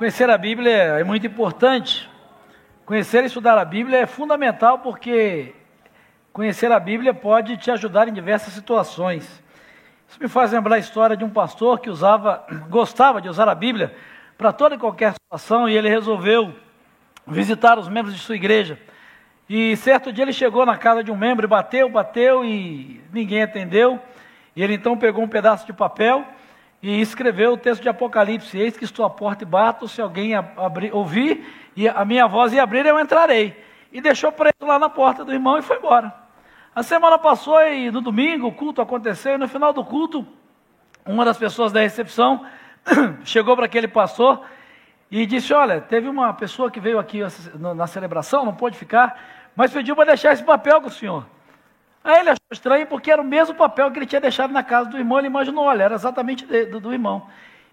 Conhecer a Bíblia é muito importante. Conhecer e estudar a Bíblia é fundamental porque conhecer a Bíblia pode te ajudar em diversas situações. Isso me faz lembrar a história de um pastor que usava, gostava de usar a Bíblia para toda e qualquer situação e ele resolveu visitar os membros de sua igreja. E certo dia ele chegou na casa de um membro e bateu, bateu e ninguém atendeu. E ele então pegou um pedaço de papel e escreveu o texto de Apocalipse: Eis que estou à porta e bato, se alguém abrir, ouvir e a minha voz e abrir, eu entrarei. E deixou preso lá na porta do irmão e foi embora. A semana passou e no domingo o culto aconteceu, e no final do culto, uma das pessoas da recepção chegou para aquele pastor e disse: Olha, teve uma pessoa que veio aqui na celebração, não pôde ficar, mas pediu para deixar esse papel com o senhor. Aí ele achou estranho porque era o mesmo papel que ele tinha deixado na casa do irmão. Ele imaginou, olha, era exatamente do, do irmão.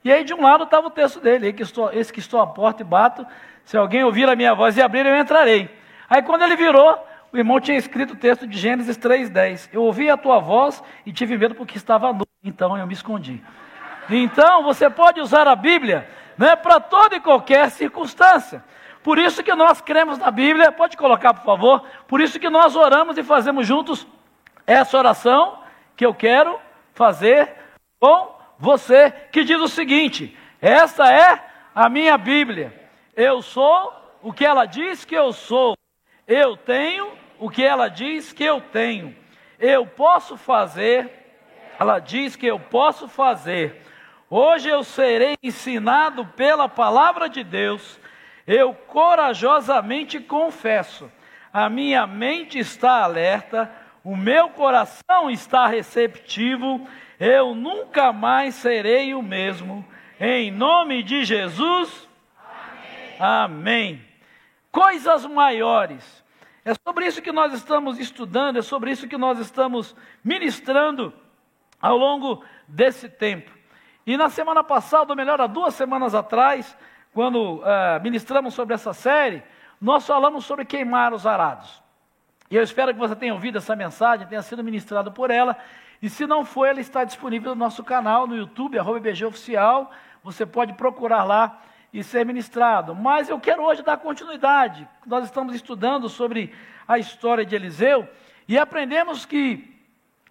E aí de um lado estava o texto dele: que estou, Esse que estou à porta e bato, se alguém ouvir a minha voz e abrir, eu entrarei. Aí quando ele virou, o irmão tinha escrito o texto de Gênesis 3,10. Eu ouvi a tua voz e tive medo porque estava nu, então eu me escondi. Então você pode usar a Bíblia né, para toda e qualquer circunstância. Por isso que nós cremos na Bíblia, pode colocar por favor, por isso que nós oramos e fazemos juntos essa oração que eu quero fazer com você, que diz o seguinte: essa é a minha Bíblia. Eu sou o que ela diz que eu sou. Eu tenho o que ela diz que eu tenho. Eu posso fazer, ela diz que eu posso fazer. Hoje eu serei ensinado pela palavra de Deus. Eu corajosamente confesso, a minha mente está alerta o meu coração está receptivo, eu nunca mais serei o mesmo. Em nome de Jesus, amém. amém. Coisas maiores. É sobre isso que nós estamos estudando, é sobre isso que nós estamos ministrando ao longo desse tempo. E na semana passada, ou melhor, há duas semanas atrás, quando uh, ministramos sobre essa série, nós falamos sobre queimar os arados. E eu espero que você tenha ouvido essa mensagem, tenha sido ministrado por ela. E se não foi, ela está disponível no nosso canal no YouTube, arroba BG Oficial. Você pode procurar lá e ser ministrado. Mas eu quero hoje dar continuidade. Nós estamos estudando sobre a história de Eliseu e aprendemos que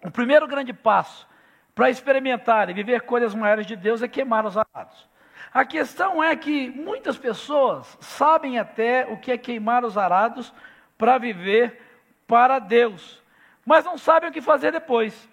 o primeiro grande passo para experimentar e viver coisas maiores de Deus é queimar os arados. A questão é que muitas pessoas sabem até o que é queimar os arados para viver para Deus, mas não sabem o que fazer depois.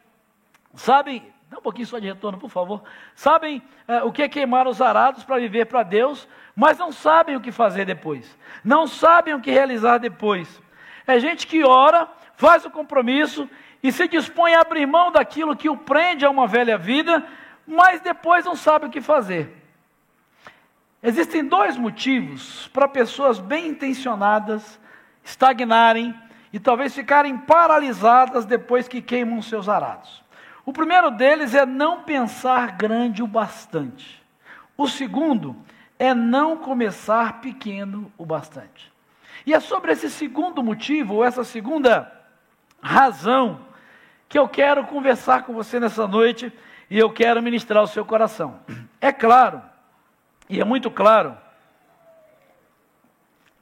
Sabem, dá um pouquinho só de retorno, por favor. Sabem é, o que é queimar os arados para viver para Deus, mas não sabem o que fazer depois. Não sabem o que realizar depois. É gente que ora, faz o compromisso e se dispõe a abrir mão daquilo que o prende a uma velha vida, mas depois não sabe o que fazer. Existem dois motivos para pessoas bem intencionadas estagnarem e talvez ficarem paralisadas depois que queimam seus arados. O primeiro deles é não pensar grande o bastante. O segundo é não começar pequeno o bastante. E é sobre esse segundo motivo, ou essa segunda razão, que eu quero conversar com você nessa noite e eu quero ministrar o seu coração. É claro, e é muito claro,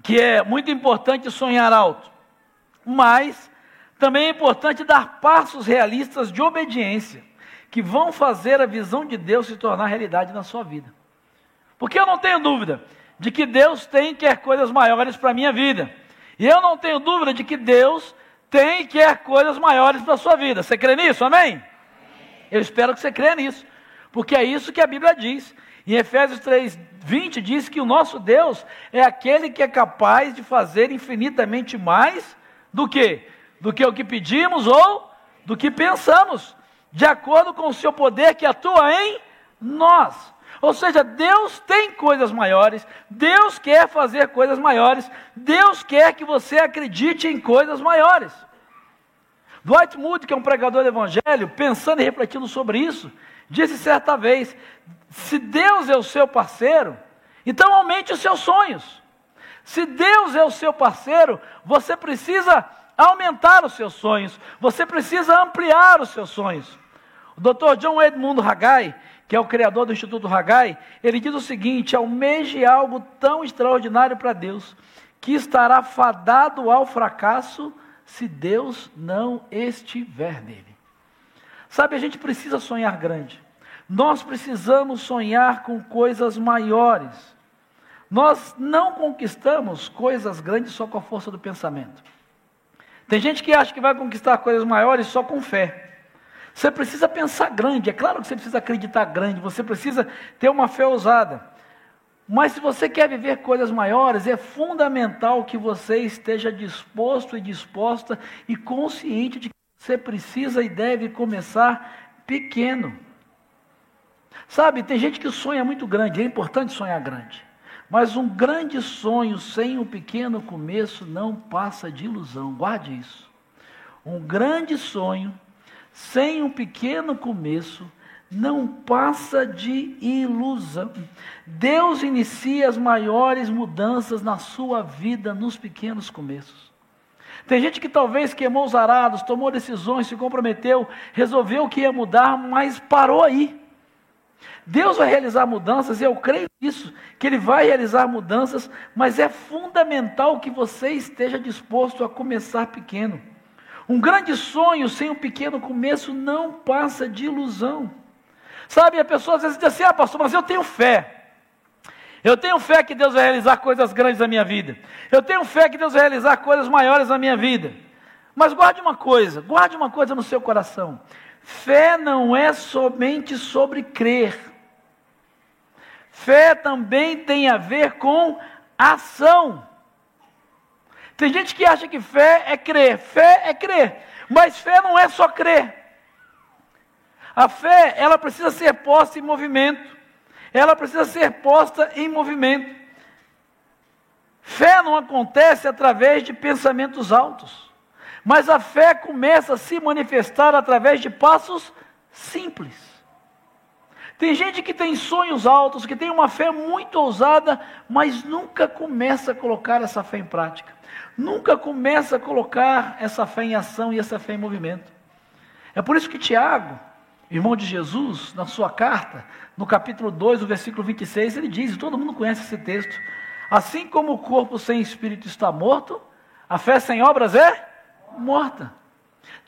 que é muito importante sonhar alto mas também é importante dar passos realistas de obediência, que vão fazer a visão de Deus se tornar realidade na sua vida. Porque eu não tenho dúvida de que Deus tem e quer coisas maiores para a minha vida. E eu não tenho dúvida de que Deus tem e quer coisas maiores para a sua vida. Você crê nisso? Amém? Eu espero que você creia nisso. Porque é isso que a Bíblia diz. Em Efésios 3, 20 diz que o nosso Deus é aquele que é capaz de fazer infinitamente mais do que? Do que o que pedimos ou do que pensamos, de acordo com o seu poder que atua em nós. Ou seja, Deus tem coisas maiores, Deus quer fazer coisas maiores, Deus quer que você acredite em coisas maiores. Dwight Moody, que é um pregador do evangelho, pensando e refletindo sobre isso, disse certa vez: se Deus é o seu parceiro, então aumente os seus sonhos. Se Deus é o seu parceiro, você precisa aumentar os seus sonhos, você precisa ampliar os seus sonhos. O Dr. John Edmundo Haggai, que é o criador do Instituto Hagai, ele diz o seguinte: almeje algo tão extraordinário para Deus, que estará fadado ao fracasso se Deus não estiver nele. Sabe, a gente precisa sonhar grande. Nós precisamos sonhar com coisas maiores. Nós não conquistamos coisas grandes só com a força do pensamento. Tem gente que acha que vai conquistar coisas maiores só com fé. Você precisa pensar grande, é claro que você precisa acreditar grande, você precisa ter uma fé ousada. Mas se você quer viver coisas maiores, é fundamental que você esteja disposto e disposta e consciente de que você precisa e deve começar pequeno. Sabe, tem gente que sonha muito grande, é importante sonhar grande. Mas um grande sonho sem um pequeno começo não passa de ilusão, guarde isso. Um grande sonho sem um pequeno começo não passa de ilusão. Deus inicia as maiores mudanças na sua vida nos pequenos começos. Tem gente que talvez queimou os arados, tomou decisões, se comprometeu, resolveu que ia mudar, mas parou aí. Deus vai realizar mudanças, e eu creio nisso, que Ele vai realizar mudanças, mas é fundamental que você esteja disposto a começar pequeno. Um grande sonho sem um pequeno começo não passa de ilusão. Sabe, a pessoa às vezes diz assim: ah, pastor, mas eu tenho fé. Eu tenho fé que Deus vai realizar coisas grandes na minha vida. Eu tenho fé que Deus vai realizar coisas maiores na minha vida. Mas guarde uma coisa, guarde uma coisa no seu coração. Fé não é somente sobre crer. Fé também tem a ver com ação. Tem gente que acha que fé é crer, fé é crer, mas fé não é só crer. A fé, ela precisa ser posta em movimento. Ela precisa ser posta em movimento. Fé não acontece através de pensamentos altos, mas a fé começa a se manifestar através de passos simples. Tem gente que tem sonhos altos, que tem uma fé muito ousada, mas nunca começa a colocar essa fé em prática. Nunca começa a colocar essa fé em ação e essa fé em movimento. É por isso que Tiago, irmão de Jesus, na sua carta, no capítulo 2, no versículo 26, ele diz, e todo mundo conhece esse texto: Assim como o corpo sem espírito está morto, a fé sem obras é morta.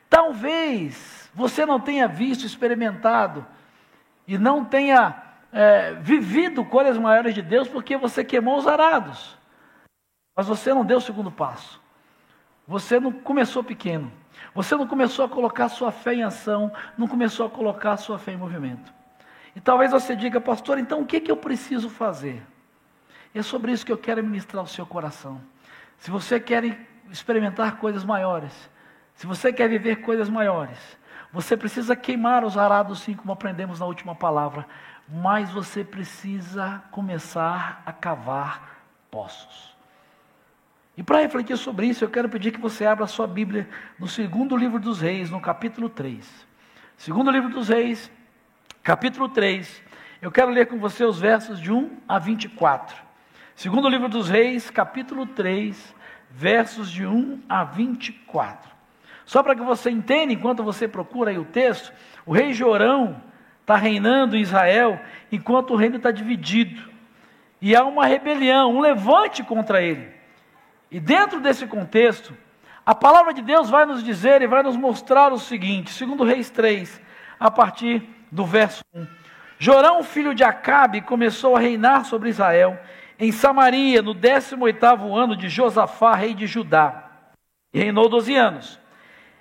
Talvez você não tenha visto, experimentado, e não tenha é, vivido coisas maiores de Deus, porque você queimou os arados. Mas você não deu o segundo passo. Você não começou pequeno. Você não começou a colocar sua fé em ação, não começou a colocar sua fé em movimento. E talvez você diga, pastor, então o que, que eu preciso fazer? E é sobre isso que eu quero ministrar o seu coração. Se você quer experimentar coisas maiores, se você quer viver coisas maiores, você precisa queimar os arados, sim, como aprendemos na última palavra, mas você precisa começar a cavar poços. E para refletir sobre isso, eu quero pedir que você abra a sua Bíblia no segundo livro dos Reis, no capítulo 3. Segundo livro dos Reis, capítulo 3. Eu quero ler com você os versos de 1 a 24. Segundo livro dos Reis, capítulo 3, versos de 1 a 24. Só para que você entenda, enquanto você procura aí o texto, o rei Jorão está reinando em Israel, enquanto o reino está dividido. E há uma rebelião, um levante contra ele. E dentro desse contexto, a palavra de Deus vai nos dizer e vai nos mostrar o seguinte, segundo Reis 3, a partir do verso 1. Jorão, filho de Acabe, começou a reinar sobre Israel em Samaria no 18º ano de Josafá, rei de Judá. E reinou 12 anos.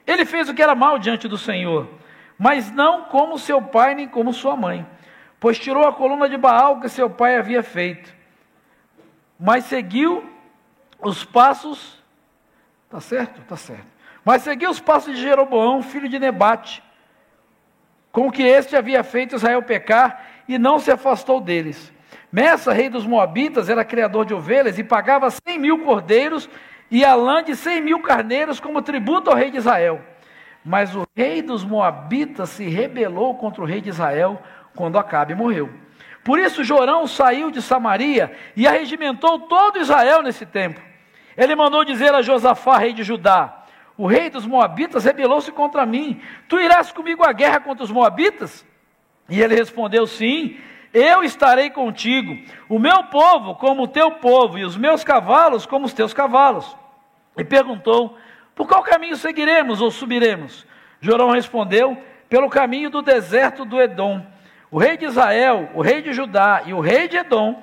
Ele fez o que era mal diante do Senhor, mas não como seu pai nem como sua mãe, pois tirou a coluna de Baal que seu pai havia feito. Mas seguiu os passos, tá certo? Tá certo. Mas seguiu os passos de Jeroboão, filho de Nebate, com que este havia feito Israel pecar e não se afastou deles. Messa, rei dos Moabitas, era criador de ovelhas e pagava cem mil cordeiros e a lã de cem mil carneiros como tributo ao rei de Israel. Mas o rei dos Moabitas se rebelou contra o rei de Israel quando Acabe morreu. Por isso Jorão saiu de Samaria e arregimentou todo Israel nesse tempo. Ele mandou dizer a Josafá, rei de Judá: O rei dos Moabitas rebelou-se contra mim. Tu irás comigo à guerra contra os Moabitas? E ele respondeu: Sim, eu estarei contigo, o meu povo como o teu povo, e os meus cavalos como os teus cavalos. E perguntou: Por qual caminho seguiremos ou subiremos? Jorão respondeu: Pelo caminho do deserto do Edom. O rei de Israel, o rei de Judá e o rei de Edom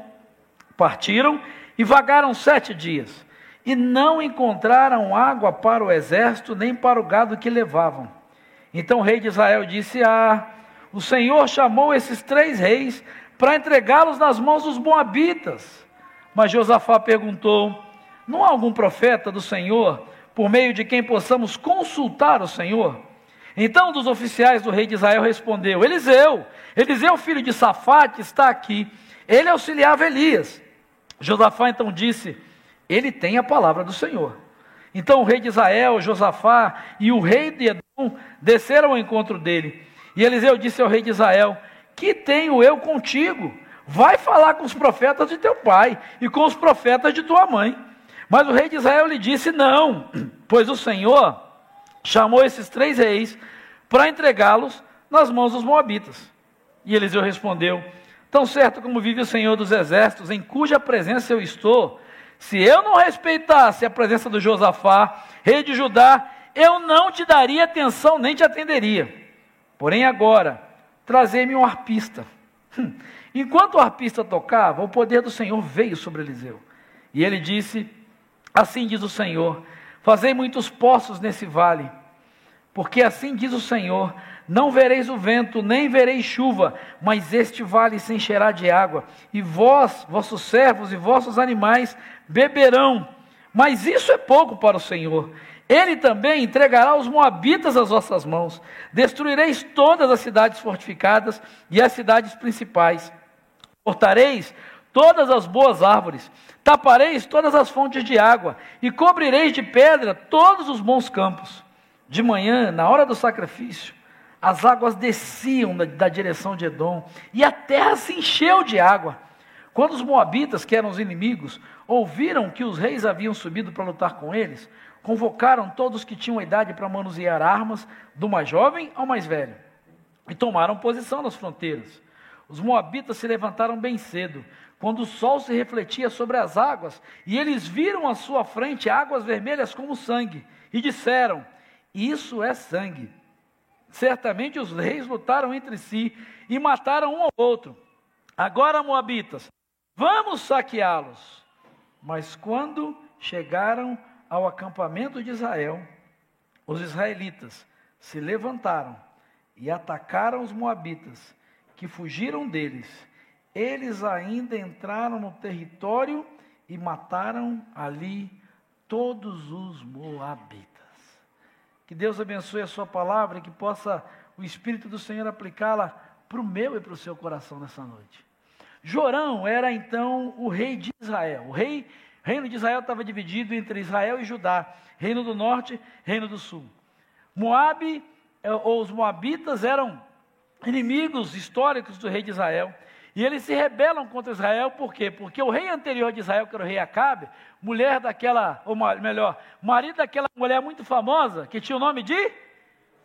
partiram e vagaram sete dias, e não encontraram água para o exército, nem para o gado que levavam. Então o rei de Israel disse: Ah, o Senhor chamou esses três reis para entregá-los nas mãos dos moabitas. Mas Josafá perguntou: Não há algum profeta do Senhor por meio de quem possamos consultar o Senhor? Então um dos oficiais do rei de Israel respondeu: Eliseu, Eliseu, filho de Safate, está aqui. Ele auxiliava Elias. Josafá então disse: Ele tem a palavra do Senhor. Então o rei de Israel, Josafá e o rei de Edom desceram ao encontro dele. E Eliseu disse ao rei de Israel: Que tenho eu contigo? Vai falar com os profetas de teu pai e com os profetas de tua mãe. Mas o rei de Israel lhe disse: Não, pois o Senhor chamou esses três reis para entregá-los nas mãos dos moabitas. E Eliseu respondeu: Tão certo como vive o Senhor dos exércitos, em cuja presença eu estou, se eu não respeitasse a presença do Josafá, rei de Judá, eu não te daria atenção nem te atenderia. Porém, agora, trazei-me um arpista. Hum. Enquanto o arpista tocava, o poder do Senhor veio sobre Eliseu. E ele disse: Assim diz o Senhor: Fazei muitos poços nesse vale, porque assim diz o Senhor: não vereis o vento, nem vereis chuva, mas este vale se encherá de água, e vós, vossos servos e vossos animais beberão. Mas isso é pouco para o Senhor. Ele também entregará os moabitas às vossas mãos. Destruireis todas as cidades fortificadas e as cidades principais. Cortareis todas as boas árvores, tapareis todas as fontes de água, e cobrireis de pedra todos os bons campos. De manhã, na hora do sacrifício, as águas desciam da, da direção de Edom, e a terra se encheu de água. Quando os moabitas, que eram os inimigos, ouviram que os reis haviam subido para lutar com eles, convocaram todos que tinham idade para manusear armas, do mais jovem ao mais velho, e tomaram posição nas fronteiras. Os moabitas se levantaram bem cedo, quando o sol se refletia sobre as águas, e eles viram à sua frente águas vermelhas como sangue, e disseram: Isso é sangue. Certamente os reis lutaram entre si e mataram um ao outro. Agora, Moabitas, vamos saqueá-los. Mas quando chegaram ao acampamento de Israel, os israelitas se levantaram e atacaram os Moabitas, que fugiram deles. Eles ainda entraram no território e mataram ali todos os Moabitas. Que Deus abençoe a sua palavra e que possa o Espírito do Senhor aplicá-la para o meu e para o seu coração nessa noite. Jorão era então o rei de Israel. O rei, reino de Israel estava dividido entre Israel e Judá, reino do norte, reino do sul. Moabe, eh, ou os moabitas, eram inimigos históricos do rei de Israel. E eles se rebelam contra Israel, por quê? Porque o rei anterior de Israel, que era o rei Acabe, mulher daquela, ou melhor, marido daquela mulher muito famosa, que tinha o nome de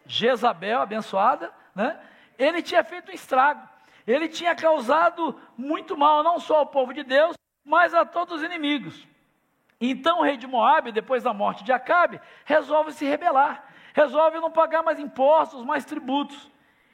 Jezabel, abençoada, né? Ele tinha feito um estrago. Ele tinha causado muito mal, não só ao povo de Deus, mas a todos os inimigos. Então o rei de Moabe, depois da morte de Acabe, resolve se rebelar. Resolve não pagar mais impostos, mais tributos.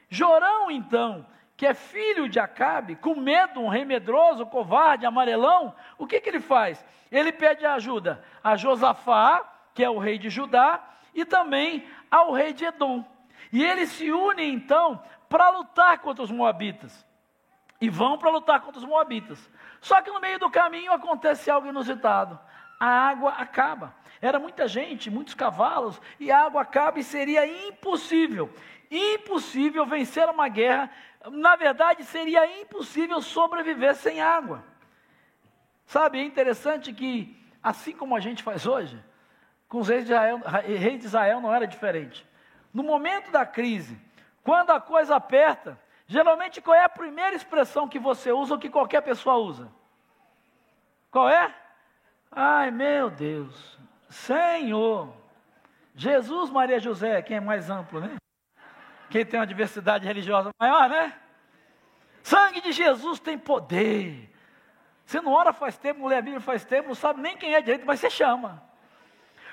Jorão, então, que é filho de Acabe, com medo, um rei medroso, covarde, amarelão, o que, que ele faz? Ele pede ajuda a Josafá, que é o rei de Judá, e também ao rei de Edom. E eles se unem então para lutar contra os moabitas. E vão para lutar contra os moabitas. Só que no meio do caminho acontece algo inusitado. A água acaba. Era muita gente, muitos cavalos, e a água acaba e seria impossível, impossível vencer uma guerra na verdade, seria impossível sobreviver sem água. Sabe, é interessante que, assim como a gente faz hoje, com os reis de Israel, reis de Israel não era diferente. No momento da crise, quando a coisa aperta, geralmente qual é a primeira expressão que você usa ou que qualquer pessoa usa? Qual é? Ai meu Deus, Senhor, Jesus, Maria José, quem é mais amplo, né? Quem tem uma diversidade religiosa maior, né? Sangue de Jesus tem poder. Você não ora faz tempo, mulher Bíblia faz tempo, não sabe nem quem é direito, mas você chama.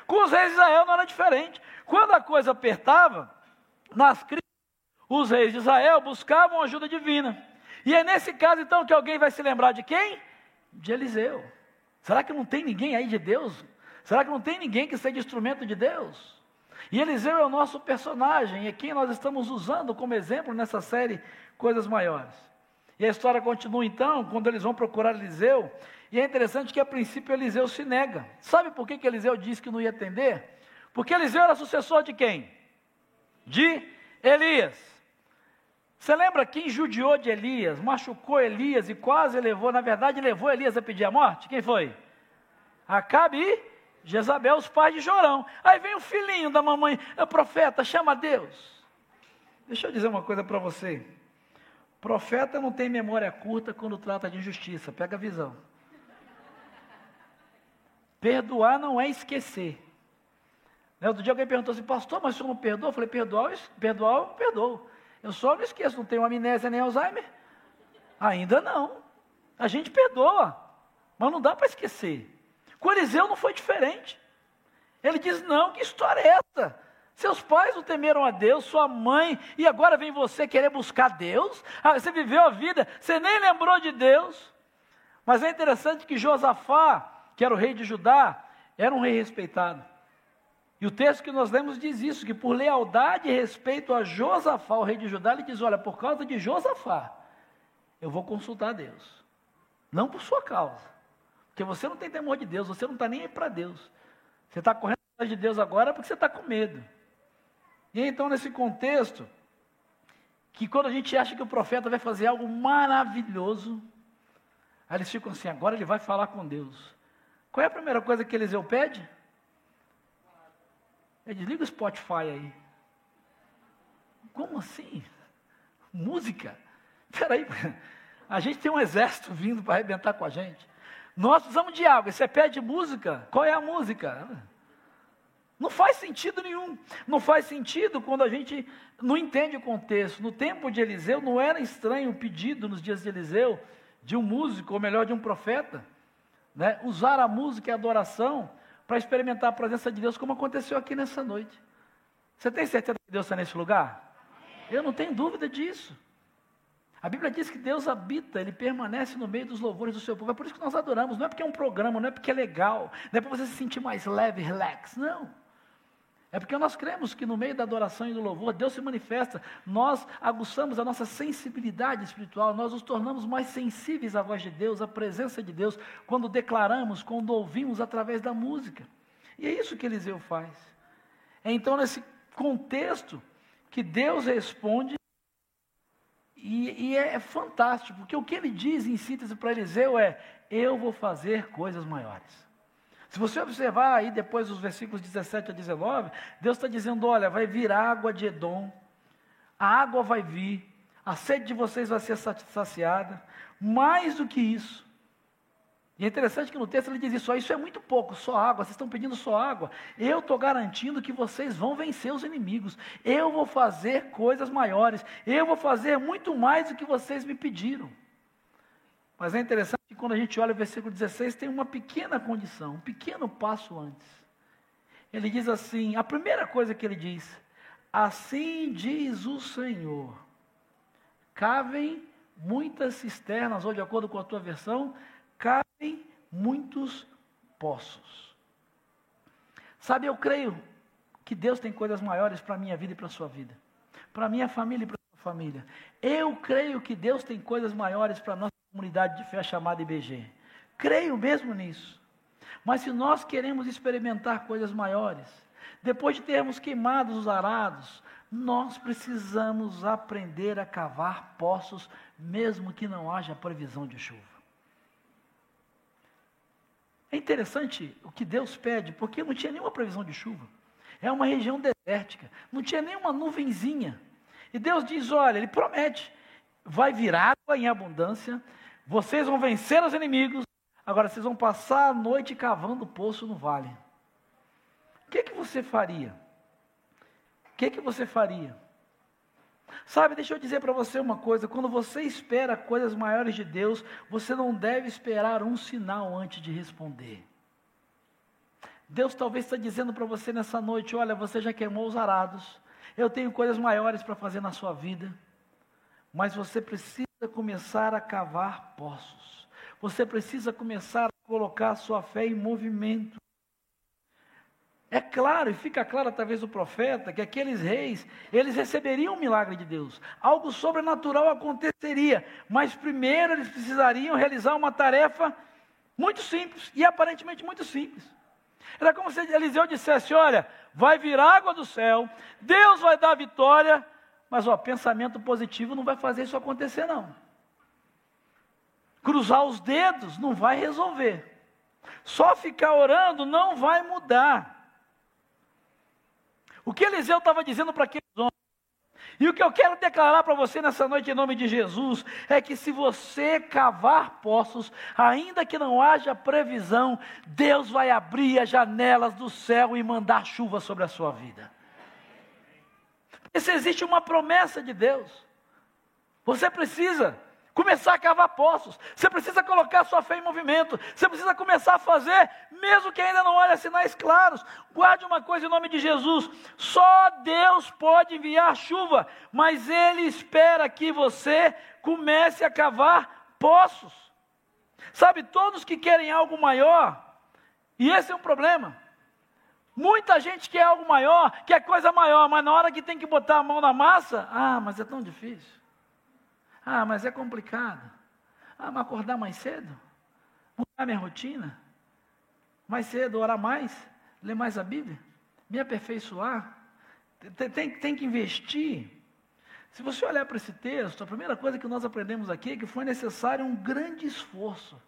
Com os reis de Israel não era diferente. Quando a coisa apertava, nas crises, os reis de Israel buscavam ajuda divina. E é nesse caso então que alguém vai se lembrar de quem? De Eliseu. Será que não tem ninguém aí de Deus? Será que não tem ninguém que seja instrumento de Deus? E Eliseu é o nosso personagem, é quem nós estamos usando como exemplo nessa série Coisas Maiores. E a história continua então, quando eles vão procurar Eliseu, e é interessante que a princípio Eliseu se nega. Sabe por que, que Eliseu disse que não ia atender? Porque Eliseu era sucessor de quem? De Elias. Você lembra quem judiou de Elias, machucou Elias e quase levou, na verdade, levou Elias a pedir a morte? Quem foi? Acabe e Jezabel, os pais de Jorão. Aí vem o filhinho da mamãe, é profeta, chama Deus. Deixa eu dizer uma coisa para você. Profeta não tem memória curta quando trata de injustiça, pega a visão. Perdoar não é esquecer. Né, outro dia alguém perguntou assim, pastor, mas o senhor não perdoa? Eu falei, perdoar, perdoar eu perdoo. Eu só não esqueço, não tenho amnésia nem Alzheimer. Ainda não. A gente perdoa, mas não dá para esquecer. Com Eliseu não foi diferente. Ele diz: Não, que história é essa? Seus pais não temeram a Deus, sua mãe, e agora vem você querer buscar Deus? Ah, você viveu a vida, você nem lembrou de Deus. Mas é interessante que Josafá, que era o rei de Judá, era um rei respeitado. E o texto que nós lemos diz isso: que por lealdade e respeito a Josafá, o rei de Judá, ele diz: Olha, por causa de Josafá, eu vou consultar Deus, não por sua causa. Porque você não tem temor de Deus, você não está nem aí para Deus. Você está correndo atrás de Deus agora porque você está com medo. E então, nesse contexto, que quando a gente acha que o profeta vai fazer algo maravilhoso, aí eles ficam assim: agora ele vai falar com Deus. Qual é a primeira coisa que Eliseu pede? É desliga o Spotify aí. Como assim? Música? Peraí, a gente tem um exército vindo para arrebentar com a gente. Nós precisamos de água. Você pede música? Qual é a música? Não faz sentido nenhum. Não faz sentido quando a gente não entende o contexto. No tempo de Eliseu, não era estranho o pedido nos dias de Eliseu de um músico, ou melhor, de um profeta, né? usar a música e a adoração para experimentar a presença de Deus, como aconteceu aqui nessa noite. Você tem certeza que Deus está nesse lugar? Eu não tenho dúvida disso. A Bíblia diz que Deus habita, Ele permanece no meio dos louvores do seu povo. É por isso que nós adoramos. Não é porque é um programa, não é porque é legal, não é para você se sentir mais leve, relax. Não. É porque nós cremos que no meio da adoração e do louvor, Deus se manifesta. Nós aguçamos a nossa sensibilidade espiritual, nós nos tornamos mais sensíveis à voz de Deus, à presença de Deus, quando declaramos, quando ouvimos através da música. E é isso que Eliseu faz. É então nesse contexto que Deus responde e, e é, é fantástico, porque o que ele diz em síntese para Eliseu é: Eu vou fazer coisas maiores. Se você observar aí depois os versículos 17 a 19, Deus está dizendo: olha, vai vir água de Edom, a água vai vir, a sede de vocês vai ser saciada, mais do que isso, e é interessante que no texto ele diz isso, isso é muito pouco, só água, vocês estão pedindo só água. Eu estou garantindo que vocês vão vencer os inimigos. Eu vou fazer coisas maiores. Eu vou fazer muito mais do que vocês me pediram. Mas é interessante que quando a gente olha o versículo 16, tem uma pequena condição, um pequeno passo antes. Ele diz assim: a primeira coisa que ele diz, assim diz o Senhor, cavem muitas cisternas, ou de acordo com a tua versão, cabem muitos poços. Sabe, eu creio que Deus tem coisas maiores para a minha vida e para a sua vida, para a minha família e para a sua família. Eu creio que Deus tem coisas maiores para a nossa comunidade de fé chamada IBG. Creio mesmo nisso. Mas se nós queremos experimentar coisas maiores, depois de termos queimado os arados, nós precisamos aprender a cavar poços, mesmo que não haja previsão de chuva. É interessante o que Deus pede, porque não tinha nenhuma previsão de chuva. É uma região desértica, não tinha nenhuma nuvenzinha. E Deus diz: olha, Ele promete, vai vir água em abundância, vocês vão vencer os inimigos, agora vocês vão passar a noite cavando poço no vale. O que, que você faria? O que, que você faria? Sabe, deixa eu dizer para você uma coisa: quando você espera coisas maiores de Deus, você não deve esperar um sinal antes de responder. Deus talvez está dizendo para você nessa noite: olha, você já queimou os arados, eu tenho coisas maiores para fazer na sua vida, mas você precisa começar a cavar poços, você precisa começar a colocar a sua fé em movimento. É claro, e fica claro através do profeta, que aqueles reis, eles receberiam o milagre de Deus. Algo sobrenatural aconteceria, mas primeiro eles precisariam realizar uma tarefa muito simples, e aparentemente muito simples. Era como se Eliseu dissesse: Olha, vai vir água do céu, Deus vai dar vitória, mas o pensamento positivo não vai fazer isso acontecer, não. Cruzar os dedos não vai resolver. Só ficar orando não vai mudar. O que Eliseu estava dizendo para aqueles homens, e o que eu quero declarar para você nessa noite em nome de Jesus, é que se você cavar poços, ainda que não haja previsão, Deus vai abrir as janelas do céu e mandar chuva sobre a sua vida. Se existe uma promessa de Deus, você precisa começar a cavar poços, você precisa colocar sua fé em movimento, você precisa começar a fazer, mesmo que ainda não olhe sinais claros. Guarde uma coisa em nome de Jesus: só Deus pode enviar chuva, mas Ele espera que você comece a cavar poços. Sabe, todos que querem algo maior, e esse é um problema. Muita gente quer algo maior, quer coisa maior, mas na hora que tem que botar a mão na massa, ah, mas é tão difícil. Ah, mas é complicado. Ah, mas acordar mais cedo? Mudar minha rotina? Mais cedo, orar mais? Ler mais a Bíblia? Me aperfeiçoar? Tem, tem, tem que investir. Se você olhar para esse texto, a primeira coisa que nós aprendemos aqui é que foi necessário um grande esforço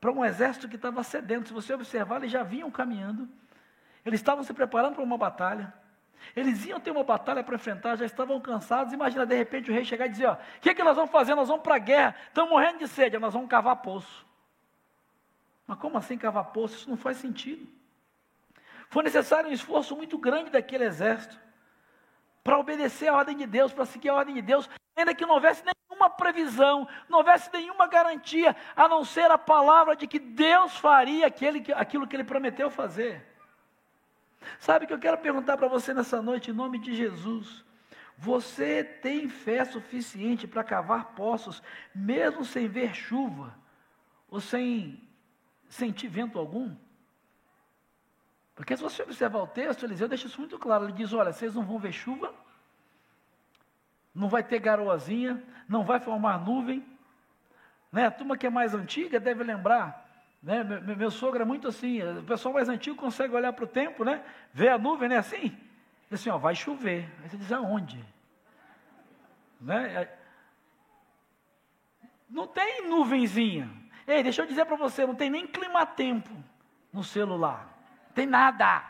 para um exército que estava sedento. Se você observar, eles já vinham caminhando, eles estavam se preparando para uma batalha. Eles iam ter uma batalha para enfrentar, já estavam cansados. Imagina de repente o rei chegar e dizer: Ó, o que, é que nós vamos fazer? Nós vamos para a guerra, estamos morrendo de sede, nós vamos cavar poço. Mas como assim cavar poço? Isso não faz sentido. Foi necessário um esforço muito grande daquele exército para obedecer a ordem de Deus, para seguir a ordem de Deus, ainda que não houvesse nenhuma previsão, não houvesse nenhuma garantia, a não ser a palavra de que Deus faria aquele, aquilo que ele prometeu fazer. Sabe o que eu quero perguntar para você nessa noite, em nome de Jesus? Você tem fé suficiente para cavar poços, mesmo sem ver chuva, ou sem sentir vento algum? Porque se você observar o texto, Eliseu deixa isso muito claro. Ele diz: Olha, vocês não vão ver chuva, não vai ter garoazinha, não vai formar nuvem. Né? A turma que é mais antiga deve lembrar né? Meu, sogro é muito assim, o pessoal mais antigo consegue olhar para o tempo, né? Ver a nuvem, né? Assim, assim, ó, vai chover. Aí você diz, aonde? Né? É, não tem nuvenzinha. Ei, deixa eu dizer para você, não tem nem clima-tempo no celular. Não tem nada.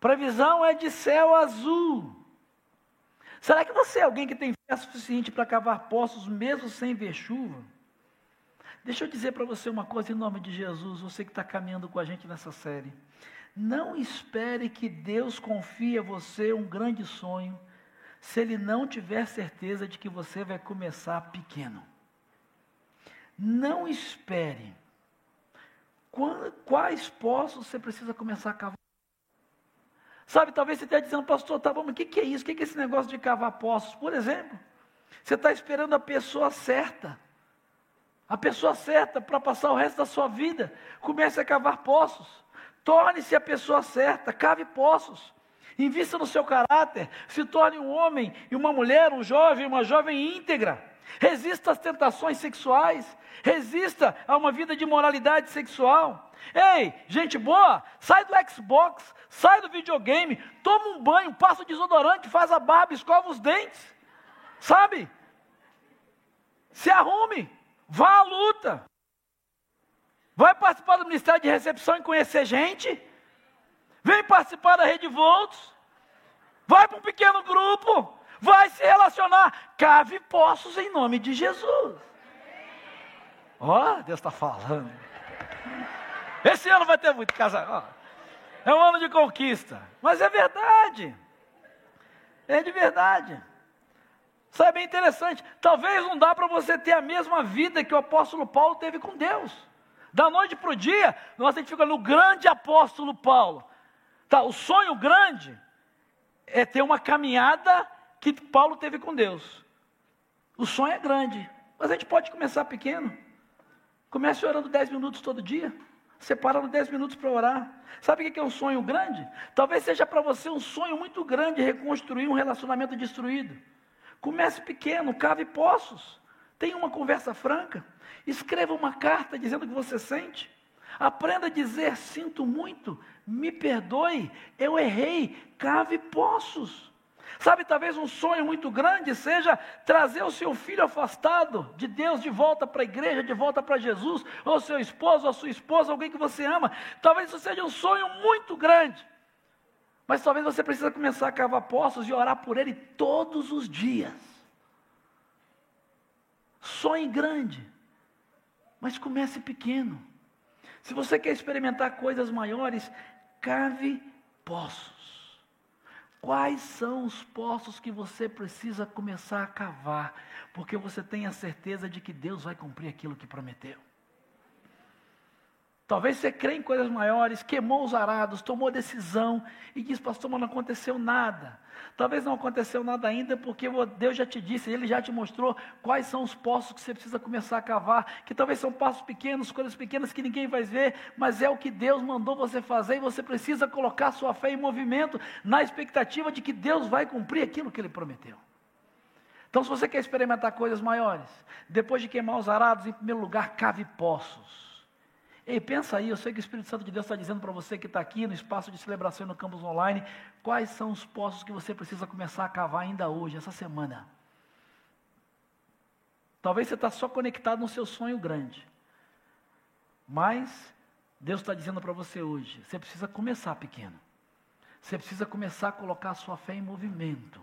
Previsão é de céu azul. Será que você é alguém que tem fé suficiente para cavar poços mesmo sem ver chuva? Deixa eu dizer para você uma coisa em nome de Jesus, você que está caminhando com a gente nessa série. Não espere que Deus confie a você um grande sonho, se Ele não tiver certeza de que você vai começar pequeno. Não espere. Quais poços você precisa começar a cavar? Sabe, talvez você esteja dizendo, pastor, tá bom, mas o que, que é isso? O que, que é esse negócio de cavar poços? Por exemplo, você está esperando a pessoa certa a pessoa certa para passar o resto da sua vida. Comece a cavar poços. Torne-se a pessoa certa, cave poços. Invista no seu caráter, se torne um homem e uma mulher, um jovem, uma jovem íntegra. Resista às tentações sexuais, resista a uma vida de moralidade sexual. Ei, gente boa, sai do Xbox, sai do videogame, toma um banho, passa o desodorante, faz a barba, escova os dentes. Sabe? Se arrume. Vá à luta. Vai participar do Ministério de Recepção e conhecer gente. Vem participar da Rede Volts. Vai para um pequeno grupo. Vai se relacionar. Cave poços em nome de Jesus. Ó, oh, Deus está falando. Esse ano vai ter muito casamento. É um ano de conquista. Mas é verdade. É de verdade. Isso é bem interessante. Talvez não dá para você ter a mesma vida que o apóstolo Paulo teve com Deus. Da noite para o dia, nós ficar no grande apóstolo Paulo. Tá, o sonho grande é ter uma caminhada que Paulo teve com Deus. O sonho é grande, mas a gente pode começar pequeno. Comece orando 10 minutos todo dia. Separando 10 minutos para orar. Sabe o que é um sonho grande? Talvez seja para você um sonho muito grande reconstruir um relacionamento destruído. Comece pequeno, cave poços. Tenha uma conversa franca. Escreva uma carta dizendo o que você sente. Aprenda a dizer: sinto muito, me perdoe, eu errei, cave poços. Sabe, talvez um sonho muito grande seja trazer o seu filho afastado de Deus de volta para a igreja, de volta para Jesus, ou seu esposo, ou sua esposa, alguém que você ama. Talvez isso seja um sonho muito grande. Mas talvez você precise começar a cavar poços e orar por ele todos os dias. Sonhe grande, mas comece pequeno. Se você quer experimentar coisas maiores, cave poços. Quais são os poços que você precisa começar a cavar? Porque você tem a certeza de que Deus vai cumprir aquilo que prometeu. Talvez você crê em coisas maiores, queimou os arados, tomou decisão e diz, pastor, mas não aconteceu nada. Talvez não aconteceu nada ainda porque Deus já te disse, Ele já te mostrou quais são os poços que você precisa começar a cavar, que talvez são passos pequenos, coisas pequenas que ninguém vai ver, mas é o que Deus mandou você fazer e você precisa colocar sua fé em movimento na expectativa de que Deus vai cumprir aquilo que Ele prometeu. Então, se você quer experimentar coisas maiores, depois de queimar os arados, em primeiro lugar, cave poços. Ei, pensa aí, eu sei que o Espírito Santo de Deus está dizendo para você que está aqui no espaço de celebração no campus online, quais são os poços que você precisa começar a cavar ainda hoje, essa semana. Talvez você está só conectado no seu sonho grande. Mas Deus está dizendo para você hoje, você precisa começar pequeno. Você precisa começar a colocar a sua fé em movimento.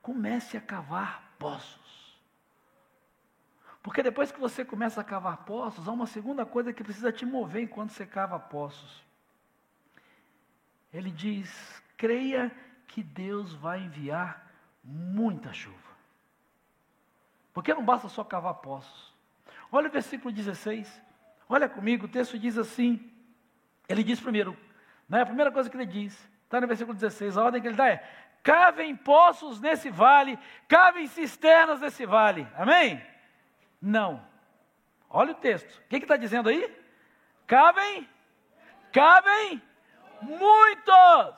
Comece a cavar poços. Porque depois que você começa a cavar poços, há uma segunda coisa que precisa te mover enquanto você cava poços. Ele diz: creia que Deus vai enviar muita chuva. Porque não basta só cavar poços. Olha o versículo 16. Olha comigo, o texto diz assim. Ele diz primeiro, né, a primeira coisa que ele diz, está no versículo 16, a ordem que ele dá é: cavem poços nesse vale, cavem cisternas nesse vale. Amém? Não. Olha o texto. O que está dizendo aí? Cabem, cabem muitos.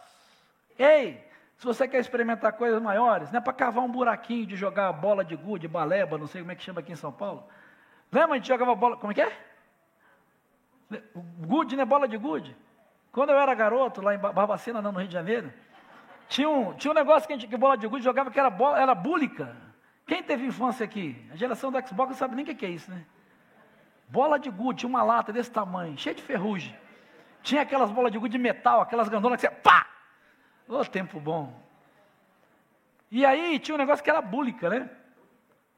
Ei, se você quer experimentar coisas maiores, não é para cavar um buraquinho de jogar bola de gude, baleba, não sei como é que chama aqui em São Paulo. Lembra? A gente jogava bola, como é que é? Gude, né? Bola de gude. Quando eu era garoto, lá em Barbacena, não, no Rio de Janeiro, tinha um, tinha um negócio que a gente, que bola de gude jogava que era, bola, era búlica. Quem teve infância aqui? A geração do Xbox não sabe nem o que é isso, né? Bola de gude, uma lata desse tamanho, cheia de ferrugem. Tinha aquelas bolas de gude de metal, aquelas gandonas que você, pá! Ô tempo bom. E aí tinha um negócio que era búlica, né?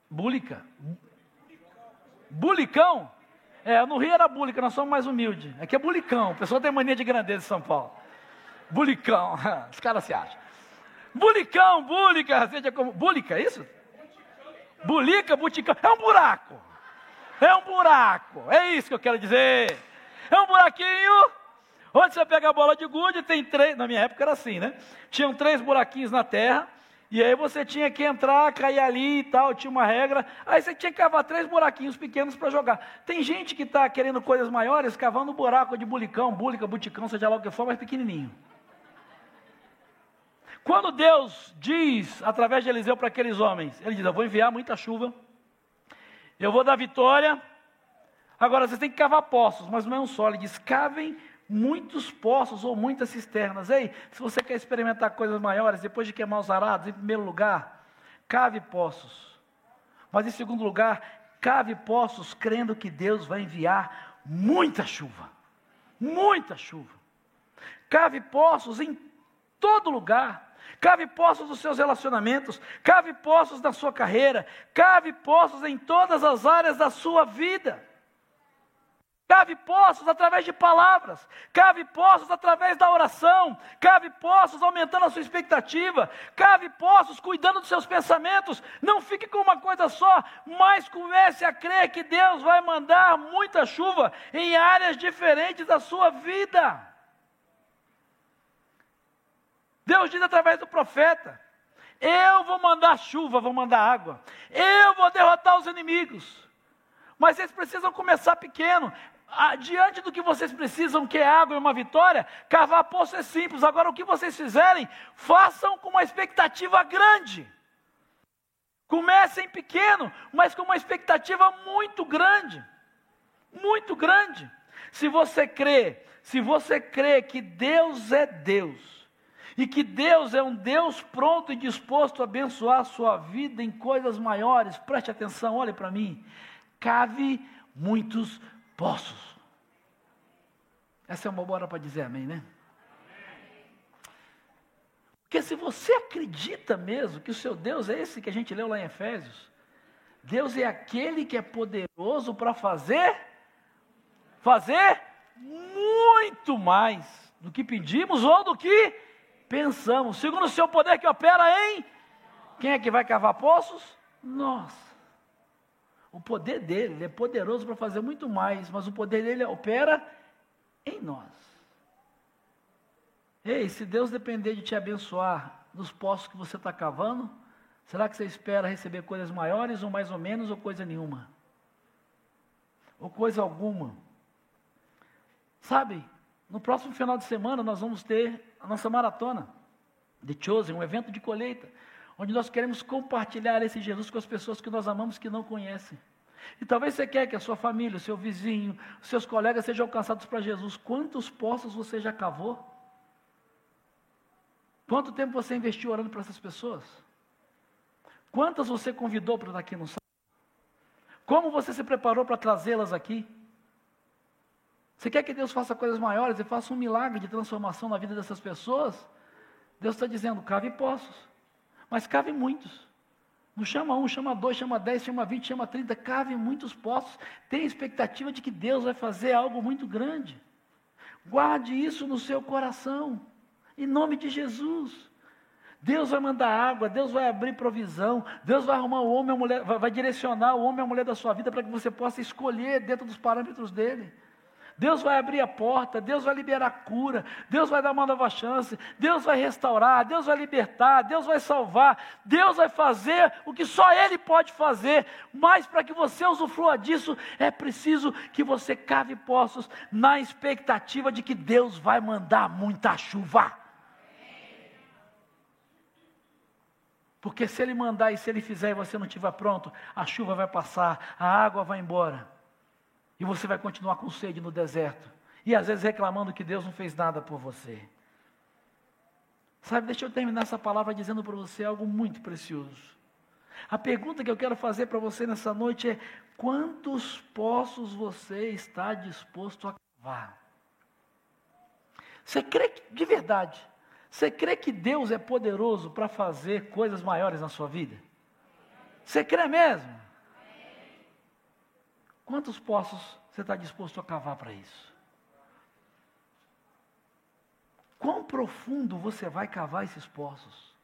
Búlica. Bulicão? É, no Rio era búlica, nós somos mais humildes. Aqui é bulicão, o pessoal tem mania de grandeza em São Paulo. Bulicão, os caras se acham. Bulicão, búlica, seja como. Búlica, é isso? Bulica, buticão, é um buraco. É um buraco. É isso que eu quero dizer. É um buraquinho onde você pega a bola de gude, tem três. Na minha época era assim, né? Tinham três buraquinhos na terra. E aí você tinha que entrar, cair ali e tal, tinha uma regra. Aí você tinha que cavar três buraquinhos pequenos para jogar. Tem gente que está querendo coisas maiores, cavando buraco de bulicão, bulica, buticão, seja lá o que for, mas pequenininho. Quando Deus diz, através de Eliseu para aqueles homens, ele diz: Eu vou enviar muita chuva, eu vou dar vitória. Agora vocês têm que cavar poços, mas não é um só. Ele diz: cavem muitos poços ou muitas cisternas. Ei, se você quer experimentar coisas maiores, depois de queimar os arados, em primeiro lugar, cave poços. Mas em segundo lugar, cave poços crendo que Deus vai enviar muita chuva. Muita chuva. Cave poços em todo lugar. Cave poços nos seus relacionamentos, cave poços na sua carreira, cave poços em todas as áreas da sua vida. Cave poços através de palavras, cave poços através da oração, cave poços aumentando a sua expectativa, cave poços cuidando dos seus pensamentos. Não fique com uma coisa só, mas comece a crer que Deus vai mandar muita chuva em áreas diferentes da sua vida. Deus diz através do profeta: Eu vou mandar chuva, vou mandar água, eu vou derrotar os inimigos. Mas eles precisam começar pequeno diante do que vocês precisam, que é água e uma vitória, cavar poço é simples. Agora, o que vocês fizerem, façam com uma expectativa grande. Comecem pequeno, mas com uma expectativa muito grande. Muito grande. Se você crê, se você crê que Deus é Deus, e que Deus é um Deus pronto e disposto a abençoar a sua vida em coisas maiores, preste atenção, olhe para mim. Cave muitos poços. Essa é uma boa hora para dizer amém, né? Porque se você acredita mesmo que o seu Deus é esse que a gente leu lá em Efésios, Deus é aquele que é poderoso para fazer, fazer muito mais do que pedimos ou do que pensamos, segundo o seu poder que opera em. Quem é que vai cavar poços? Nós. O poder dele, ele é poderoso para fazer muito mais, mas o poder dele opera em nós. Ei, se Deus depender de te abençoar nos poços que você está cavando, será que você espera receber coisas maiores, ou mais ou menos, ou coisa nenhuma? Ou coisa alguma? Sabe, no próximo final de semana nós vamos ter a nossa maratona de Chosen, um evento de colheita onde nós queremos compartilhar esse Jesus com as pessoas que nós amamos que não conhecem. E talvez você quer que a sua família, o seu vizinho, os seus colegas sejam alcançados para Jesus. Quantos poços você já cavou? Quanto tempo você investiu orando para essas pessoas? Quantas você convidou para estar aqui no sábado? Como você se preparou para trazê-las aqui? Você quer que Deus faça coisas maiores e faça um milagre de transformação na vida dessas pessoas? Deus está dizendo: cave poços. Mas cave muitos. Não chama um, chama dois, chama dez, chama vinte, chama trinta, cave muitos poços. Tem expectativa de que Deus vai fazer algo muito grande. Guarde isso no seu coração, em nome de Jesus. Deus vai mandar água, Deus vai abrir provisão, Deus vai arrumar o homem a mulher, vai, vai direcionar o homem e a mulher da sua vida para que você possa escolher dentro dos parâmetros dele. Deus vai abrir a porta, Deus vai liberar cura, Deus vai dar uma nova chance, Deus vai restaurar, Deus vai libertar, Deus vai salvar, Deus vai fazer o que só Ele pode fazer, mas para que você usufrua disso, é preciso que você cave poços na expectativa de que Deus vai mandar muita chuva. Porque se Ele mandar e se Ele fizer e você não estiver pronto, a chuva vai passar, a água vai embora. E você vai continuar com sede no deserto. E às vezes reclamando que Deus não fez nada por você. Sabe, deixa eu terminar essa palavra dizendo para você algo muito precioso. A pergunta que eu quero fazer para você nessa noite é: quantos poços você está disposto a cavar? Você crê que, de verdade, você crê que Deus é poderoso para fazer coisas maiores na sua vida? Você crê mesmo? Quantos poços você está disposto a cavar para isso? Quão profundo você vai cavar esses poços?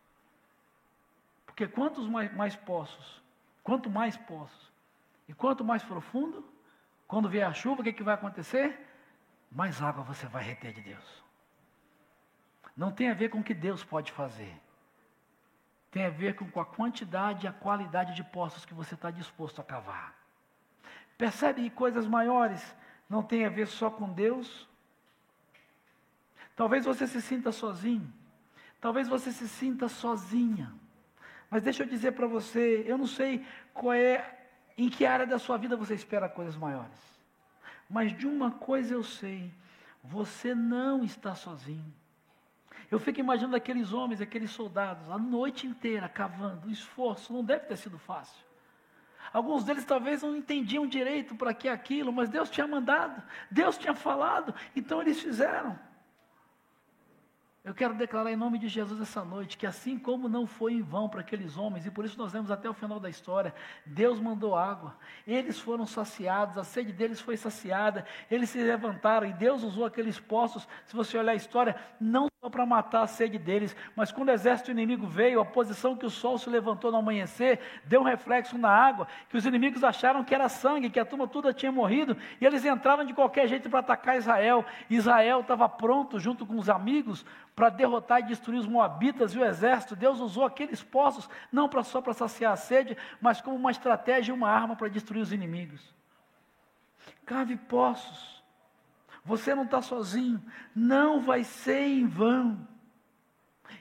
Porque quantos mais, mais poços, quanto mais poços, e quanto mais profundo, quando vier a chuva, o que, que vai acontecer? Mais água você vai reter de Deus. Não tem a ver com o que Deus pode fazer. Tem a ver com a quantidade e a qualidade de poços que você está disposto a cavar. Percebe que coisas maiores não têm a ver só com Deus? Talvez você se sinta sozinho. Talvez você se sinta sozinha. Mas deixa eu dizer para você, eu não sei qual é, em que área da sua vida você espera coisas maiores. Mas de uma coisa eu sei, você não está sozinho. Eu fico imaginando aqueles homens, aqueles soldados, a noite inteira cavando, o esforço não deve ter sido fácil. Alguns deles talvez não entendiam direito para que aquilo, mas Deus tinha mandado, Deus tinha falado, então eles fizeram. Eu quero declarar em nome de Jesus essa noite que assim como não foi em vão para aqueles homens, e por isso nós vemos até o final da história, Deus mandou água, eles foram saciados, a sede deles foi saciada, eles se levantaram e Deus usou aqueles poços, se você olhar a história, não só para matar a sede deles, mas quando o exército inimigo veio, a posição que o sol se levantou no amanhecer, deu um reflexo na água, que os inimigos acharam que era sangue, que a turma toda tinha morrido, e eles entraram de qualquer jeito para atacar Israel. Israel estava pronto, junto com os amigos, para derrotar e destruir os moabitas e o exército. Deus usou aqueles poços, não pra, só para saciar a sede, mas como uma estratégia e uma arma para destruir os inimigos. Cave poços. Você não está sozinho, não vai ser em vão.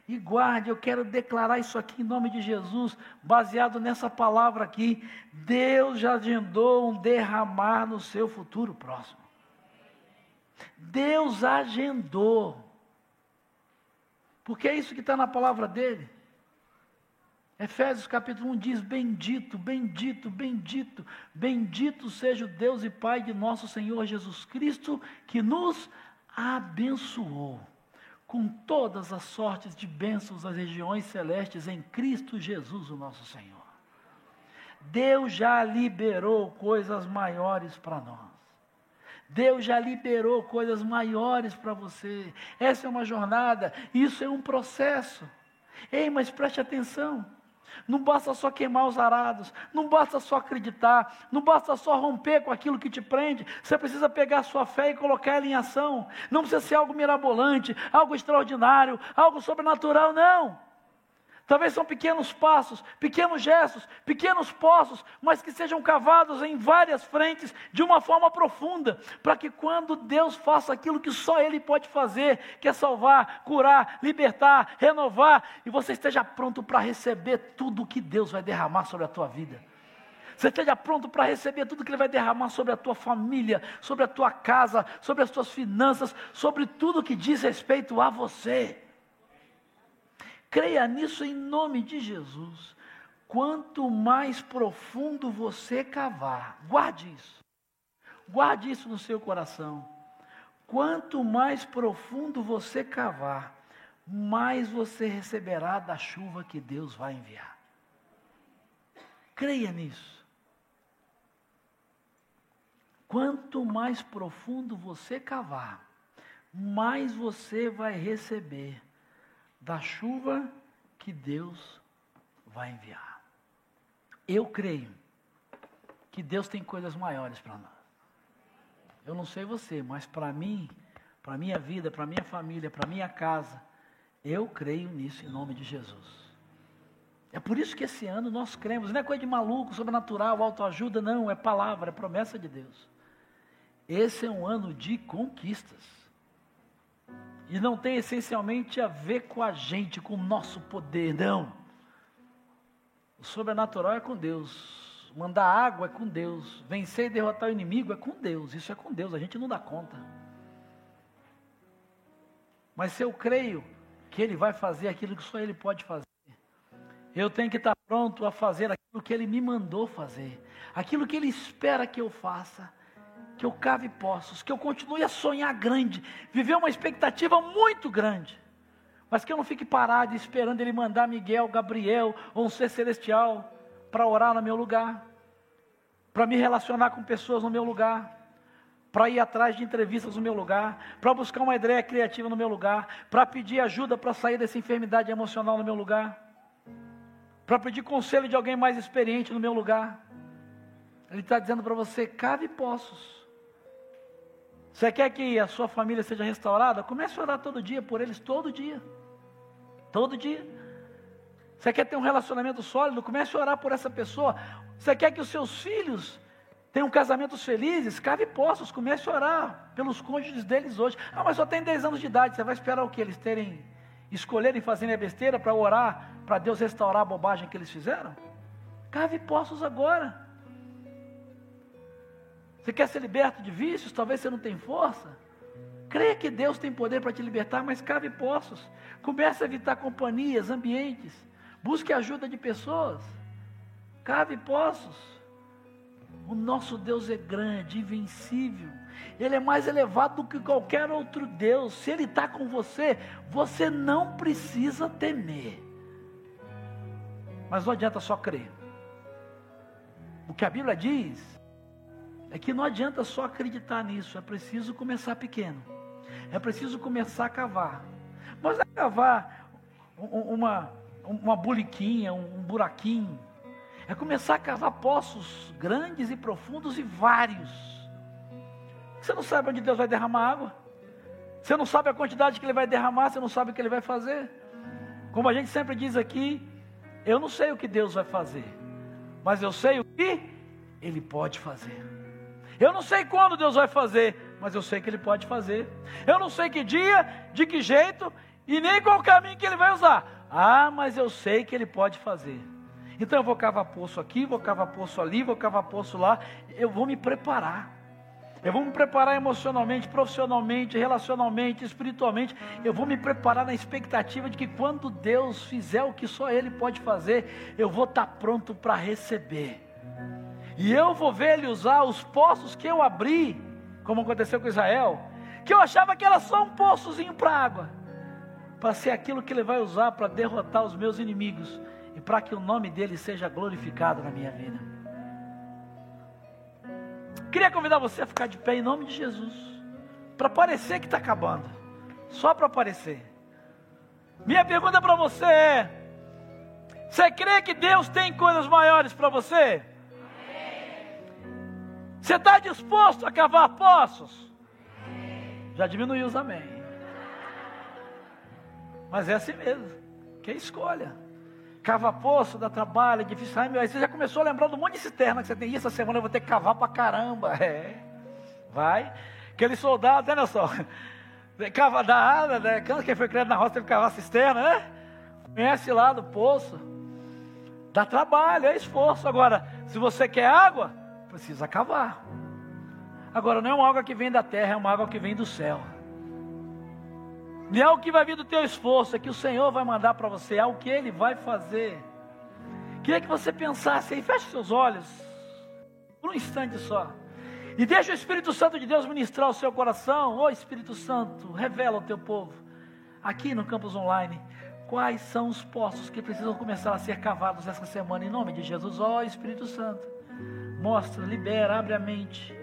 E guarde, eu quero declarar isso aqui em nome de Jesus, baseado nessa palavra aqui. Deus já agendou um derramar no seu futuro próximo. Deus agendou. Porque é isso que está na palavra dele. Efésios capítulo 1 diz: Bendito, bendito, bendito, bendito seja o Deus e Pai de nosso Senhor Jesus Cristo, que nos abençoou com todas as sortes de bênçãos nas regiões celestes em Cristo Jesus, o nosso Senhor. Deus já liberou coisas maiores para nós. Deus já liberou coisas maiores para você. Essa é uma jornada, isso é um processo. Ei, mas preste atenção. Não basta só queimar os arados, não basta só acreditar, não basta só romper com aquilo que te prende. Você precisa pegar a sua fé e colocar ela em ação. Não precisa ser algo mirabolante, algo extraordinário, algo sobrenatural, não. Talvez são pequenos passos, pequenos gestos, pequenos poços, mas que sejam cavados em várias frentes de uma forma profunda, para que quando Deus faça aquilo que só Ele pode fazer, que é salvar, curar, libertar, renovar, e você esteja pronto para receber tudo o que Deus vai derramar sobre a tua vida. Você esteja pronto para receber tudo que Ele vai derramar sobre a tua família, sobre a tua casa, sobre as tuas finanças, sobre tudo que diz respeito a você. Creia nisso em nome de Jesus. Quanto mais profundo você cavar, guarde isso. Guarde isso no seu coração. Quanto mais profundo você cavar, mais você receberá da chuva que Deus vai enviar. Creia nisso. Quanto mais profundo você cavar, mais você vai receber da chuva que Deus vai enviar. Eu creio que Deus tem coisas maiores para nós. Eu não sei você, mas para mim, para minha vida, para minha família, para minha casa, eu creio nisso em nome de Jesus. É por isso que esse ano nós cremos, não é coisa de maluco, sobrenatural, autoajuda, não, é palavra, é promessa de Deus. Esse é um ano de conquistas. E não tem essencialmente a ver com a gente, com o nosso poder, não. O sobrenatural é com Deus. Mandar água é com Deus. Vencer e derrotar o inimigo é com Deus. Isso é com Deus, a gente não dá conta. Mas se eu creio que Ele vai fazer aquilo que só Ele pode fazer, eu tenho que estar pronto a fazer aquilo que Ele me mandou fazer, aquilo que Ele espera que eu faça que eu cave poços, que eu continue a sonhar grande, viver uma expectativa muito grande, mas que eu não fique parado esperando Ele mandar Miguel, Gabriel ou um ser celestial para orar no meu lugar, para me relacionar com pessoas no meu lugar, para ir atrás de entrevistas no meu lugar, para buscar uma ideia criativa no meu lugar, para pedir ajuda para sair dessa enfermidade emocional no meu lugar, para pedir conselho de alguém mais experiente no meu lugar. Ele está dizendo para você: cave poços você quer que a sua família seja restaurada? Comece a orar todo dia por eles, todo dia. Todo dia. Você quer ter um relacionamento sólido? Comece a orar por essa pessoa. Você quer que os seus filhos tenham casamentos felizes? Cave poços, comece a orar pelos cônjuges deles hoje. Ah, mas só tem 10 anos de idade, você vai esperar o que? Eles terem, escolherem fazerem a besteira para orar, para Deus restaurar a bobagem que eles fizeram? Cave poços agora. Você quer ser liberto de vícios? Talvez você não tenha força. Creia que Deus tem poder para te libertar, mas cave poços. Comece a evitar companhias, ambientes. Busque ajuda de pessoas. Cave poços. O nosso Deus é grande, invencível. Ele é mais elevado do que qualquer outro Deus. Se Ele está com você, você não precisa temer. Mas não adianta só crer. O que a Bíblia diz é que não adianta só acreditar nisso, é preciso começar pequeno. É preciso começar a cavar. Mas é cavar uma, uma buliquinha, um buraquinho. É começar a cavar poços grandes e profundos e vários. Você não sabe onde Deus vai derramar água. Você não sabe a quantidade que Ele vai derramar, você não sabe o que Ele vai fazer. Como a gente sempre diz aqui, eu não sei o que Deus vai fazer, mas eu sei o que Ele pode fazer. Eu não sei quando Deus vai fazer, mas eu sei que Ele pode fazer. Eu não sei que dia, de que jeito e nem qual caminho que Ele vai usar. Ah, mas eu sei que Ele pode fazer. Então eu vou cavar poço aqui, vou cavar poço ali, vou cavar poço lá. Eu vou me preparar. Eu vou me preparar emocionalmente, profissionalmente, relacionalmente, espiritualmente. Eu vou me preparar na expectativa de que quando Deus fizer o que só Ele pode fazer, eu vou estar pronto para receber. E eu vou ver Ele usar os poços que eu abri, como aconteceu com Israel, que eu achava que era só um poçozinho para água, para ser aquilo que Ele vai usar para derrotar os meus inimigos e para que o nome dele seja glorificado na minha vida. Queria convidar você a ficar de pé em nome de Jesus. Para parecer que está acabando. Só para parecer. Minha pergunta para você é: Você crê que Deus tem coisas maiores para você? Você está disposto a cavar poços? Já diminuiu os amém. Mas é assim mesmo. Que escolha. Cava poço, dá trabalho, é difícil. Ai, meu, aí você já começou a lembrar do monte de cisterna que você tem. E essa semana eu vou ter que cavar pra caramba. É. Vai. Aquele soldado, né, Nelson? Cava da água, né? Quem foi criado na roça teve que cavar cisterna, né? Conhece lá do poço. Dá trabalho, é esforço. Agora, se você quer água, precisa cavar. Agora, não é uma água que vem da terra, é uma água que vem do céu. Não é o que vai vir do teu esforço, é que o Senhor vai mandar para você, é o que Ele vai fazer. Queria que você pensasse aí, feche seus olhos, por um instante só, e deixa o Espírito Santo de Deus ministrar o seu coração. Ô Espírito Santo, revela ao teu povo, aqui no campus online, quais são os poços que precisam começar a ser cavados essa semana, em nome de Jesus. Ó Espírito Santo, mostra, libera, abre a mente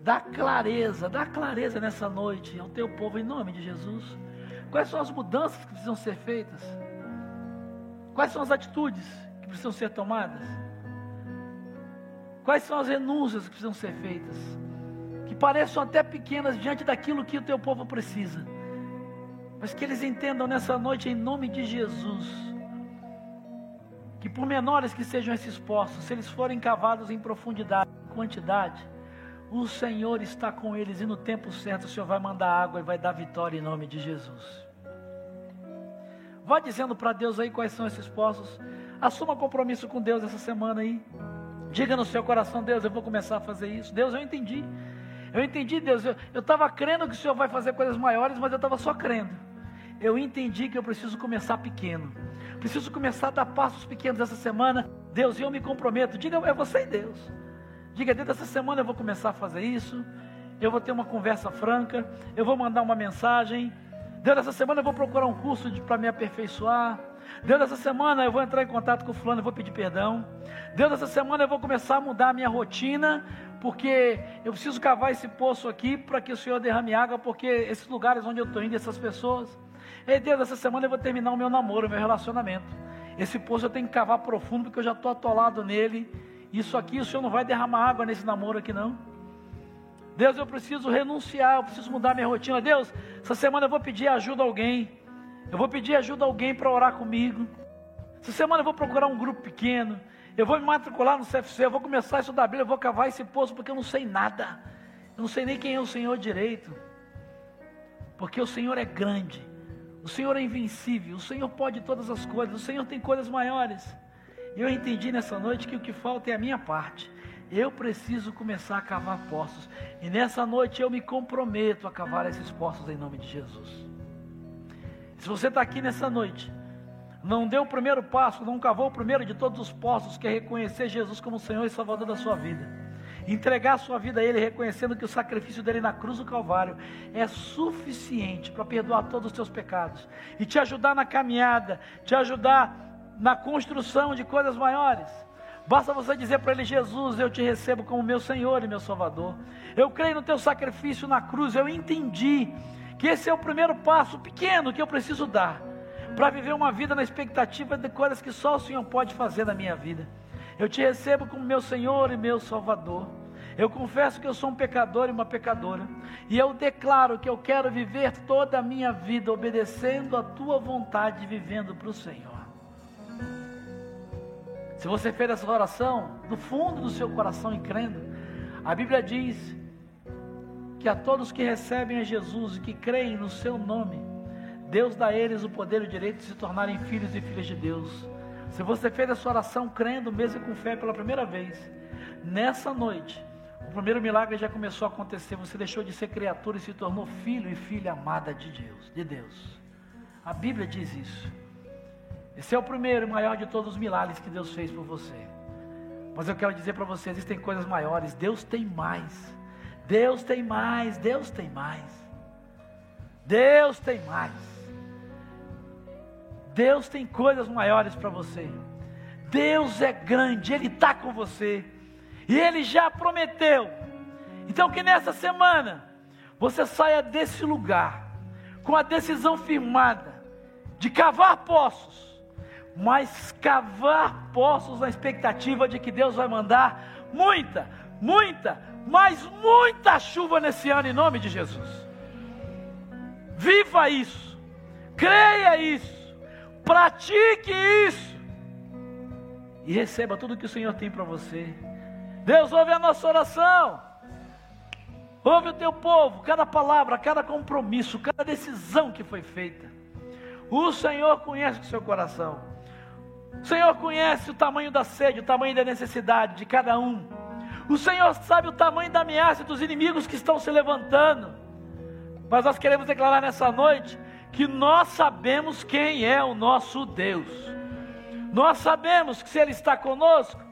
Dá clareza, dá clareza nessa noite ao teu povo em nome de Jesus. Quais são as mudanças que precisam ser feitas? Quais são as atitudes que precisam ser tomadas? Quais são as renúncias que precisam ser feitas? Que pareçam até pequenas diante daquilo que o teu povo precisa. Mas que eles entendam nessa noite em nome de Jesus. Que por menores que sejam esses poços, se eles forem cavados em profundidade, em quantidade, o Senhor está com eles e no tempo certo o Senhor vai mandar água e vai dar vitória em nome de Jesus. Vá dizendo para Deus aí quais são esses poços. Assuma compromisso com Deus essa semana aí. Diga no seu coração, Deus, eu vou começar a fazer isso. Deus, eu entendi. Eu entendi, Deus. Eu estava crendo que o Senhor vai fazer coisas maiores, mas eu estava só crendo. Eu entendi que eu preciso começar pequeno. Preciso começar a dar passos pequenos essa semana. Deus, eu me comprometo. Diga, é você e Deus. Diga, dentro dessa semana eu vou começar a fazer isso. Eu vou ter uma conversa franca. Eu vou mandar uma mensagem. Dentro dessa semana eu vou procurar um curso para me aperfeiçoar. Dentro dessa semana eu vou entrar em contato com o fulano e vou pedir perdão. Dentro dessa semana eu vou começar a mudar a minha rotina, porque eu preciso cavar esse poço aqui para que o Senhor derrame água, porque esses lugares onde eu estou indo, essas pessoas. E dentro dessa semana eu vou terminar o meu namoro, o meu relacionamento. Esse poço eu tenho que cavar profundo, porque eu já estou atolado nele isso aqui, o Senhor não vai derramar água nesse namoro aqui, não. Deus, eu preciso renunciar, eu preciso mudar minha rotina. Deus, essa semana eu vou pedir ajuda a alguém. Eu vou pedir ajuda a alguém para orar comigo. Essa semana eu vou procurar um grupo pequeno. Eu vou me matricular no CFC, eu vou começar a estudar a Bíblia, eu vou cavar esse poço porque eu não sei nada. Eu não sei nem quem é o Senhor direito. Porque o Senhor é grande. O Senhor é invencível. O Senhor pode todas as coisas. O Senhor tem coisas maiores. Eu entendi nessa noite que o que falta é a minha parte. Eu preciso começar a cavar poços. E nessa noite eu me comprometo a cavar esses poços em nome de Jesus. Se você está aqui nessa noite, não deu o primeiro passo, não cavou o primeiro de todos os poços, que é reconhecer Jesus como Senhor e Salvador da sua vida. Entregar a sua vida a Ele, reconhecendo que o sacrifício dele na cruz do Calvário é suficiente para perdoar todos os teus pecados e te ajudar na caminhada, te ajudar na construção de coisas maiores. Basta você dizer para Ele: Jesus, eu te recebo como meu Senhor e meu Salvador. Eu creio no teu sacrifício na cruz, eu entendi que esse é o primeiro passo pequeno que eu preciso dar para viver uma vida na expectativa de coisas que só o Senhor pode fazer na minha vida. Eu te recebo como meu Senhor e meu Salvador. Eu confesso que eu sou um pecador e uma pecadora, e eu declaro que eu quero viver toda a minha vida obedecendo a tua vontade, vivendo para o Senhor. Se você fez essa oração do fundo do seu coração e crendo, a Bíblia diz que a todos que recebem a Jesus e que creem no seu nome, Deus dá a eles o poder e o direito de se tornarem filhos e filhas de Deus. Se você fez essa oração crendo mesmo com fé pela primeira vez, nessa noite, o primeiro milagre já começou a acontecer. Você deixou de ser criatura e se tornou filho e filha amada de Deus, de Deus. A Bíblia diz isso. Esse é o primeiro e maior de todos os milagres que Deus fez por você. Mas eu quero dizer para você, existem coisas maiores. Deus tem mais. Deus tem mais. Deus tem mais. Deus tem mais. Deus tem coisas maiores para você. Deus é grande, Ele está com você. E Ele já prometeu. Então que nessa semana você saia desse lugar com a decisão firmada de cavar poços, mas cavar poços na expectativa de que Deus vai mandar muita, muita, mas muita chuva nesse ano em nome de Jesus. Viva isso, creia isso, pratique isso e receba tudo que o Senhor tem para você. Deus ouve a nossa oração. Ouve o teu povo, cada palavra, cada compromisso, cada decisão que foi feita. O Senhor conhece o seu coração. O Senhor conhece o tamanho da sede, o tamanho da necessidade de cada um. O Senhor sabe o tamanho da ameaça dos inimigos que estão se levantando. Mas nós queremos declarar nessa noite que nós sabemos quem é o nosso Deus. Nós sabemos que se Ele está conosco,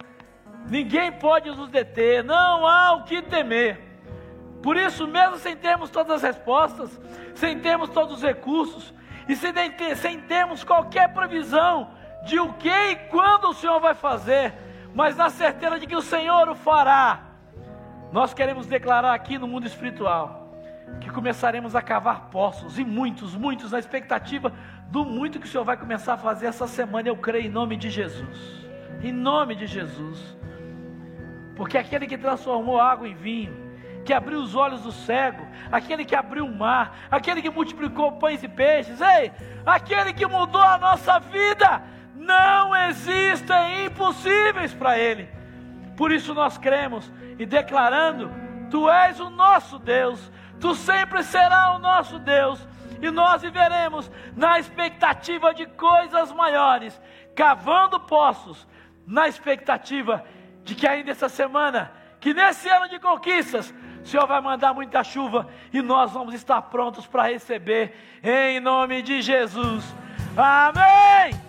Ninguém pode nos deter, não há o que temer. Por isso, mesmo sem termos todas as respostas, sem termos todos os recursos, e sem, sem termos qualquer previsão de o que e quando o Senhor vai fazer, mas na certeza de que o Senhor o fará, nós queremos declarar aqui no mundo espiritual que começaremos a cavar poços, e muitos, muitos, na expectativa do muito que o Senhor vai começar a fazer essa semana, eu creio em nome de Jesus. Em nome de Jesus. Porque aquele que transformou água em vinho, que abriu os olhos do cego, aquele que abriu o mar, aquele que multiplicou pães e peixes, ei, aquele que mudou a nossa vida, não existem impossíveis para Ele. Por isso nós cremos e declarando: Tu és o nosso Deus, Tu sempre serás o nosso Deus, e nós viveremos na expectativa de coisas maiores, cavando poços, na expectativa de que ainda essa semana, que nesse ano de conquistas, o Senhor vai mandar muita chuva e nós vamos estar prontos para receber, em nome de Jesus. Amém!